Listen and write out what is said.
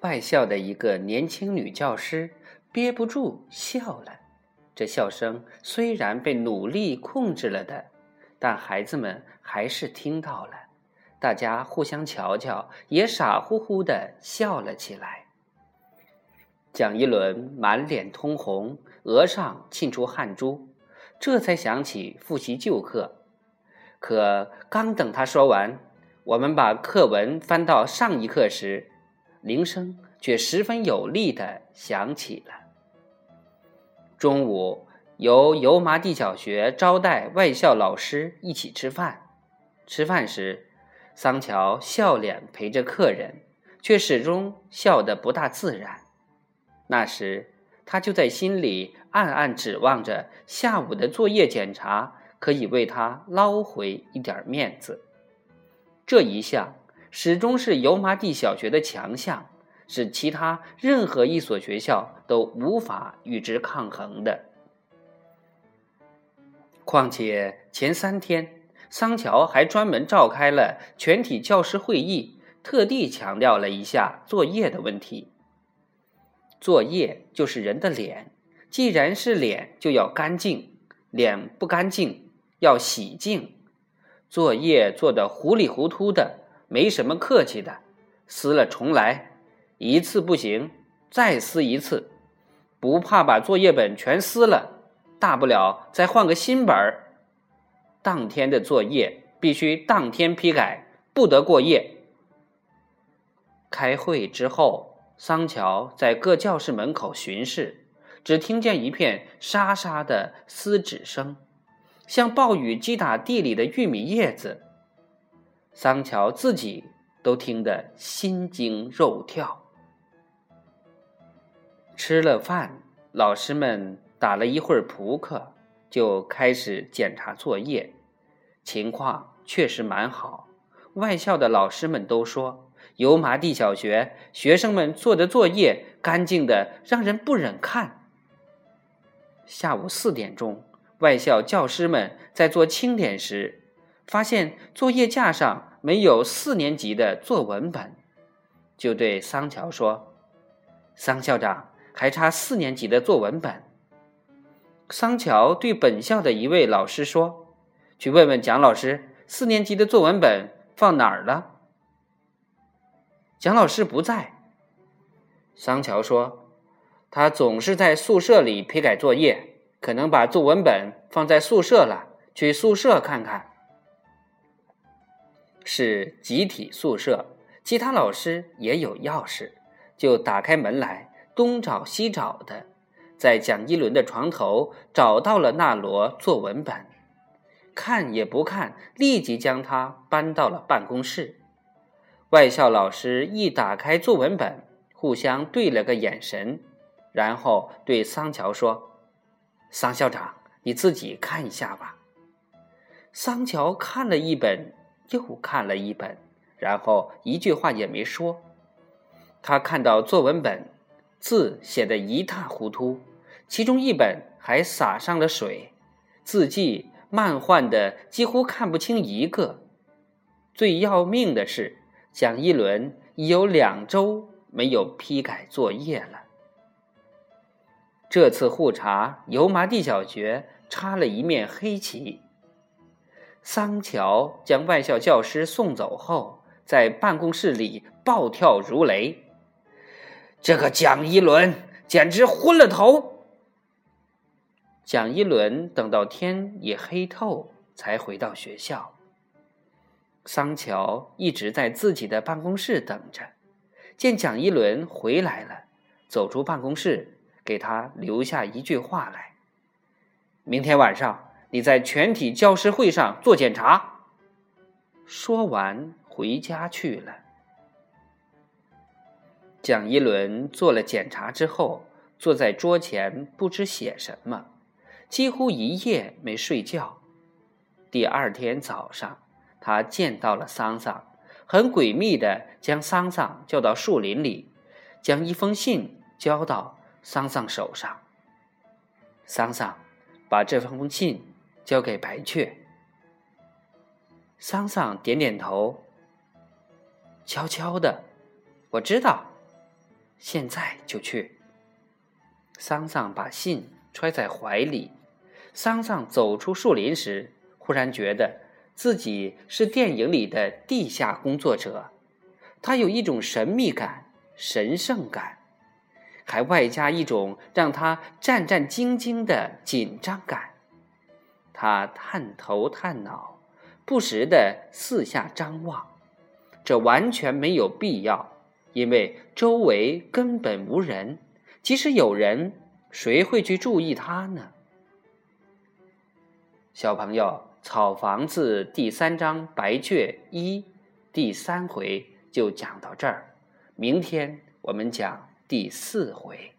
外校的一个年轻女教师憋不住笑了。这笑声虽然被努力控制了的，但孩子们还是听到了。大家互相瞧瞧，也傻乎乎的笑了起来。蒋一轮满脸通红，额上沁出汗珠，这才想起复习旧课。可刚等他说完，我们把课文翻到上一课时，铃声却十分有力的响起了。中午，由油麻地小学招待外校老师一起吃饭。吃饭时，桑乔笑脸陪着客人，却始终笑得不大自然。那时，他就在心里暗暗指望着下午的作业检查可以为他捞回一点面子。这一项始终是油麻地小学的强项。是其他任何一所学校都无法与之抗衡的。况且前三天，桑乔还专门召开了全体教师会议，特地强调了一下作业的问题。作业就是人的脸，既然是脸，就要干净；脸不干净，要洗净。作业做的糊里糊涂的，没什么客气的，撕了重来。一次不行，再撕一次，不怕把作业本全撕了，大不了再换个新本儿。当天的作业必须当天批改，不得过夜。开会之后，桑乔在各教室门口巡视，只听见一片沙沙的撕纸声，像暴雨击打地里的玉米叶子。桑乔自己都听得心惊肉跳。吃了饭，老师们打了一会儿扑克，就开始检查作业。情况确实蛮好，外校的老师们都说，油麻地小学学生们做的作业干净的让人不忍看。下午四点钟，外校教师们在做清点时，发现作业架上没有四年级的作文本，就对桑乔说：“桑校长。”还差四年级的作文本。桑乔对本校的一位老师说：“去问问蒋老师，四年级的作文本放哪儿了？”蒋老师不在。桑乔说：“他总是在宿舍里批改作业，可能把作文本放在宿舍了，去宿舍看看。”是集体宿舍，其他老师也有钥匙，就打开门来。东找西找的，在蒋一伦的床头找到了那摞作文本，看也不看，立即将它搬到了办公室。外校老师一打开作文本，互相对了个眼神，然后对桑乔说：“桑校长，你自己看一下吧。”桑乔看了一本，又看了一本，然后一句话也没说。他看到作文本。字写得一塌糊涂，其中一本还洒上了水，字迹漫画的几乎看不清一个。最要命的是，蒋一伦已有两周没有批改作业了。这次互查，油麻地小学插了一面黑旗。桑乔将外校教师送走后，在办公室里暴跳如雷。这个蒋一伦简直昏了头。蒋一伦等到天也黑透，才回到学校。桑乔一直在自己的办公室等着，见蒋一伦回来了，走出办公室，给他留下一句话来：“明天晚上你在全体教师会上做检查。”说完，回家去了。蒋一伦做了检查之后，坐在桌前不知写什么，几乎一夜没睡觉。第二天早上，他见到了桑桑，很诡秘的将桑桑叫到树林里，将一封信交到桑桑手上。桑桑，把这封信交给白雀。桑桑点点头，悄悄的，我知道。现在就去。桑桑把信揣在怀里。桑桑走出树林时，忽然觉得自己是电影里的地下工作者。他有一种神秘感、神圣感，还外加一种让他战战兢兢的紧张感。他探头探脑，不时地四下张望。这完全没有必要，因为周围根本无人。即使有人，谁会去注意他呢？小朋友，《草房子》第三章《白雀一》第三回就讲到这儿，明天我们讲第四回。